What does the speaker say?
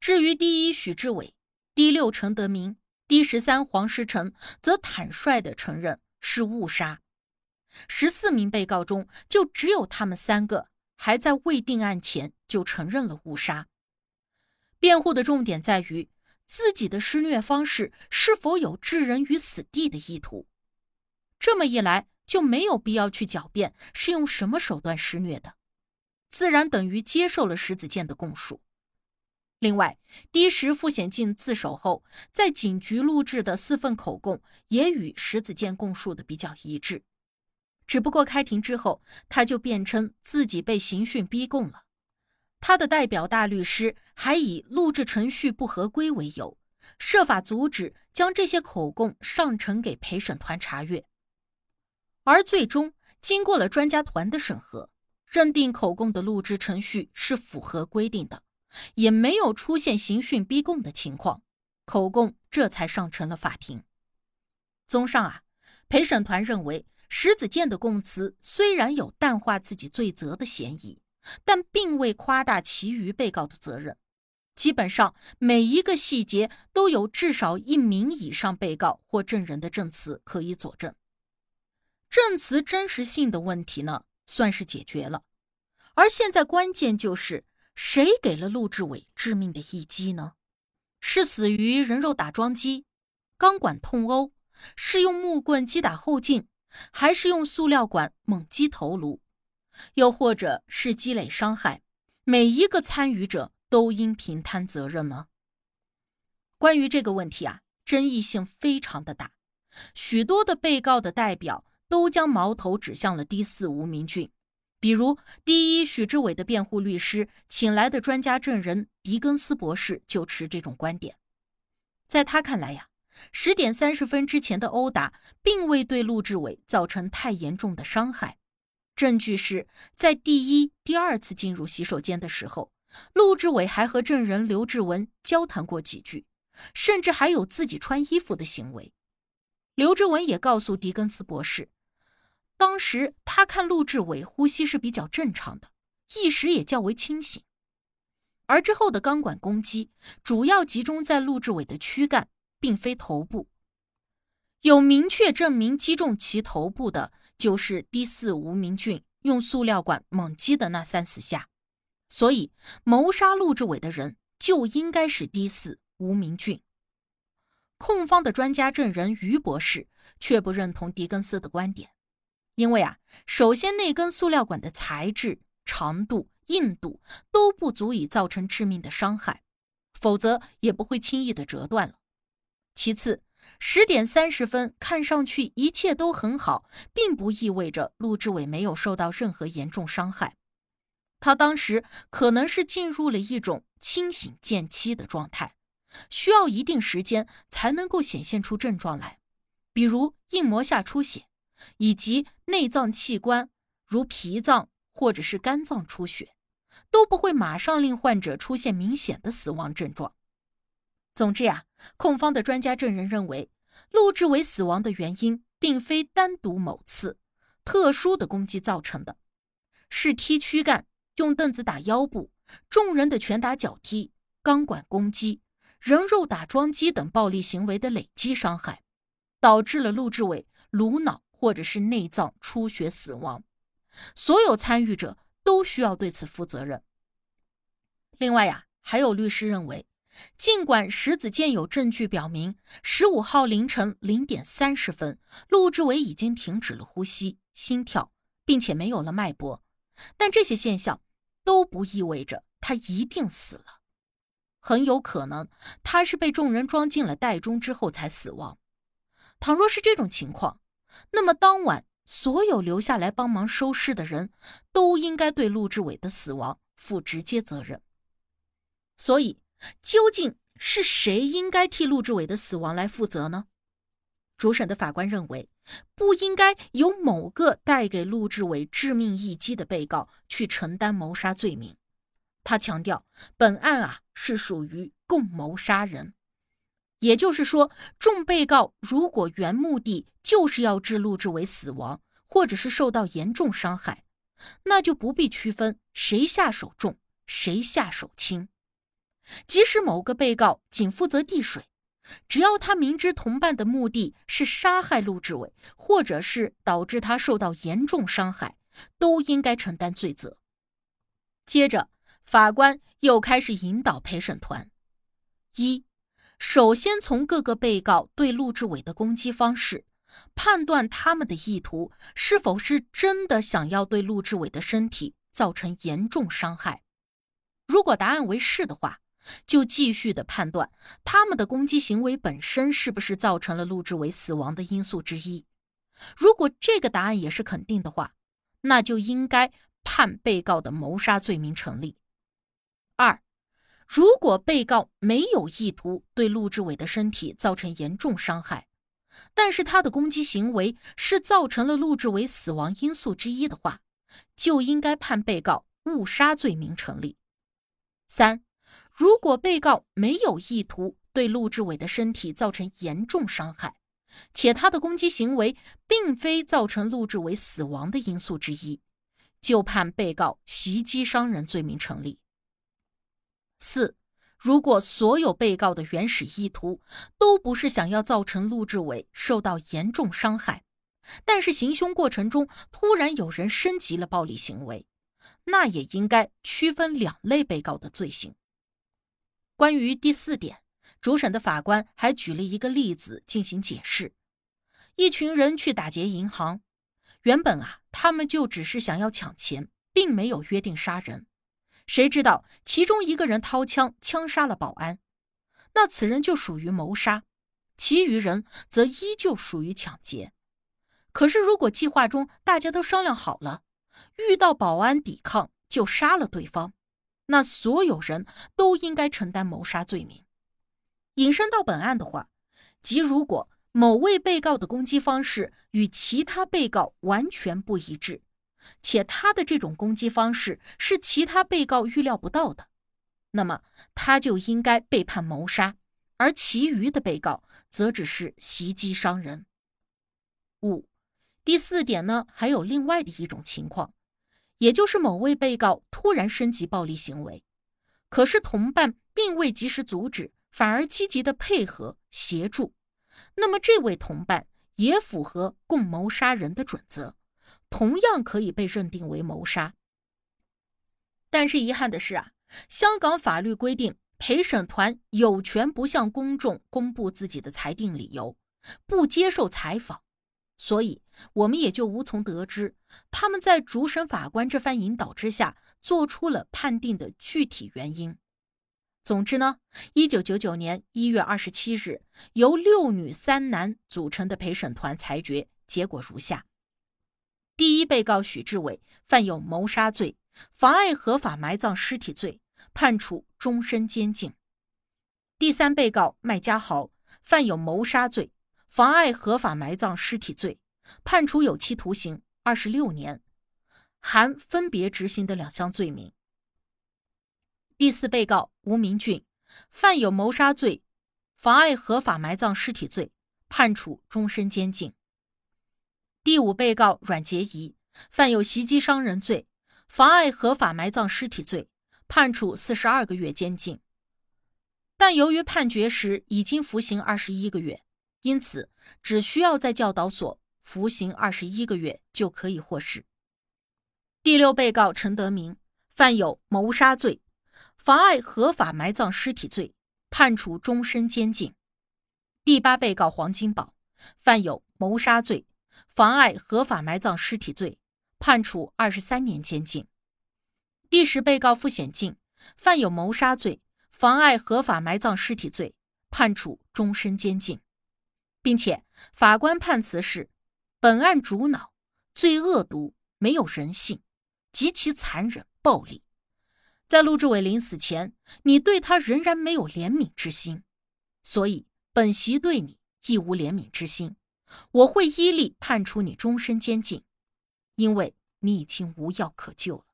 至于第一许志伟、第六陈德明、第十三黄石成，则坦率地承认是误杀。十四名被告中，就只有他们三个还在未定案前就承认了误杀。辩护的重点在于自己的施虐方式是否有置人于死地的意图。这么一来，就没有必要去狡辩是用什么手段施虐的，自然等于接受了石子健的供述。另外，第十傅显进自首后，在警局录制的四份口供也与石子健供述的比较一致。只不过开庭之后，他就辩称自己被刑讯逼供了。他的代表大律师还以录制程序不合规为由，设法阻止将这些口供上呈给陪审团查阅。而最终，经过了专家团的审核，认定口供的录制程序是符合规定的，也没有出现刑讯逼供的情况，口供这才上呈了法庭。综上啊，陪审团认为。石子健的供词虽然有淡化自己罪责的嫌疑，但并未夸大其余被告的责任。基本上每一个细节都有至少一名以上被告或证人的证词可以佐证。证词真实性的问题呢，算是解决了。而现在关键就是谁给了陆志伟致命的一击呢？是死于人肉打桩机、钢管痛殴，是用木棍击打后颈？还是用塑料管猛击头颅，又或者是积累伤害，每一个参与者都应平摊责任呢？关于这个问题啊，争议性非常的大，许多的被告的代表都将矛头指向了第四吴明俊，比如第一许志伟的辩护律师请来的专家证人狄更斯博士就持这种观点，在他看来呀。十点三十分之前的殴打，并未对陆志伟造成太严重的伤害。证据是在第一、第二次进入洗手间的时候，陆志伟还和证人刘志文交谈过几句，甚至还有自己穿衣服的行为。刘志文也告诉狄更斯博士，当时他看陆志伟呼吸是比较正常的，意识也较为清醒。而之后的钢管攻击，主要集中在陆志伟的躯干。并非头部，有明确证明击中其头部的，就是第四吴明俊用塑料管猛击的那三四下，所以谋杀陆志伟的人就应该是第四吴明俊。控方的专家证人于博士却不认同狄更斯的观点，因为啊，首先那根塑料管的材质、长度、硬度都不足以造成致命的伤害，否则也不会轻易的折断了。其次，十点三十分看上去一切都很好，并不意味着陆志伟没有受到任何严重伤害。他当时可能是进入了一种清醒渐期的状态，需要一定时间才能够显现出症状来，比如硬膜下出血，以及内脏器官如脾脏或者是肝脏出血，都不会马上令患者出现明显的死亡症状。总之呀，控方的专家证人认为，陆志伟死亡的原因并非单独某次特殊的攻击造成的，是踢躯干、用凳子打腰部、众人的拳打脚踢、钢管攻击、人肉打桩机等暴力行为的累积伤害，导致了陆志伟颅脑或者是内脏出血死亡。所有参与者都需要对此负责任。另外呀，还有律师认为。尽管石子健有证据表明，十五号凌晨零点三十分，陆志伟已经停止了呼吸、心跳，并且没有了脉搏，但这些现象都不意味着他一定死了。很有可能他是被众人装进了袋中之后才死亡。倘若是这种情况，那么当晚所有留下来帮忙收尸的人都应该对陆志伟的死亡负直接责任。所以。究竟是谁应该替陆志伟的死亡来负责呢？主审的法官认为，不应该由某个带给陆志伟致命一击的被告去承担谋杀罪名。他强调，本案啊是属于共谋杀人，也就是说，众被告如果原目的就是要致陆志伟死亡，或者是受到严重伤害，那就不必区分谁下手重，谁下手轻。即使某个被告仅负责递水，只要他明知同伴的目的是杀害陆志伟，或者是导致他受到严重伤害，都应该承担罪责。接着，法官又开始引导陪审团：一，首先从各个被告对陆志伟的攻击方式，判断他们的意图是否是真的想要对陆志伟的身体造成严重伤害。如果答案为是的话，就继续的判断他们的攻击行为本身是不是造成了陆志伟死亡的因素之一。如果这个答案也是肯定的话，那就应该判被告的谋杀罪名成立。二，如果被告没有意图对陆志伟的身体造成严重伤害，但是他的攻击行为是造成了陆志伟死亡因素之一的话，就应该判被告误杀罪名成立。三。如果被告没有意图对陆志伟的身体造成严重伤害，且他的攻击行为并非造成陆志伟死亡的因素之一，就判被告袭击伤人罪名成立。四，如果所有被告的原始意图都不是想要造成陆志伟受到严重伤害，但是行凶过程中突然有人升级了暴力行为，那也应该区分两类被告的罪行。关于第四点，主审的法官还举了一个例子进行解释：一群人去打劫银行，原本啊，他们就只是想要抢钱，并没有约定杀人。谁知道其中一个人掏枪枪杀了保安，那此人就属于谋杀；其余人则依旧属于抢劫。可是，如果计划中大家都商量好了，遇到保安抵抗就杀了对方。那所有人都应该承担谋杀罪名。引申到本案的话，即如果某位被告的攻击方式与其他被告完全不一致，且他的这种攻击方式是其他被告预料不到的，那么他就应该被判谋杀，而其余的被告则只是袭击伤人。五，第四点呢，还有另外的一种情况。也就是某位被告突然升级暴力行为，可是同伴并未及时阻止，反而积极的配合协助，那么这位同伴也符合共谋杀人的准则，同样可以被认定为谋杀。但是遗憾的是啊，香港法律规定陪审团有权不向公众公布自己的裁定理由，不接受采访。所以，我们也就无从得知他们在主审法官这番引导之下做出了判定的具体原因。总之呢，一九九九年一月二十七日，由六女三男组成的陪审团裁决结果如下：第一被告许志伟犯有谋杀罪、妨碍合法埋葬尸体罪，判处终身监禁；第三被告麦家豪犯有谋杀罪。妨碍合法埋葬尸体罪，判处有期徒刑二十六年，含分别执行的两项罪名。第四被告吴明俊犯有谋杀罪、妨碍合法埋葬尸体罪，判处终身监禁。第五被告阮杰仪犯有袭击伤人罪、妨碍合法埋葬尸体罪，判处四十二个月监禁。但由于判决时已经服刑二十一个月。因此，只需要在教导所服刑二十一个月就可以获释。第六被告陈德明犯有谋杀罪、妨碍合法埋葬尸体罪，判处终身监禁。第八被告黄金宝犯有谋杀罪、妨碍合法埋葬尸体罪，判处二十三年监禁。第十被告付显进犯有谋杀罪、妨碍合法埋葬尸体罪，判处终身监禁。并且，法官判词是：本案主脑最恶毒，没有人性，极其残忍暴力。在陆志伟临死前，你对他仍然没有怜悯之心，所以本席对你亦无怜悯之心。我会依例判处你终身监禁，因为你已经无药可救了。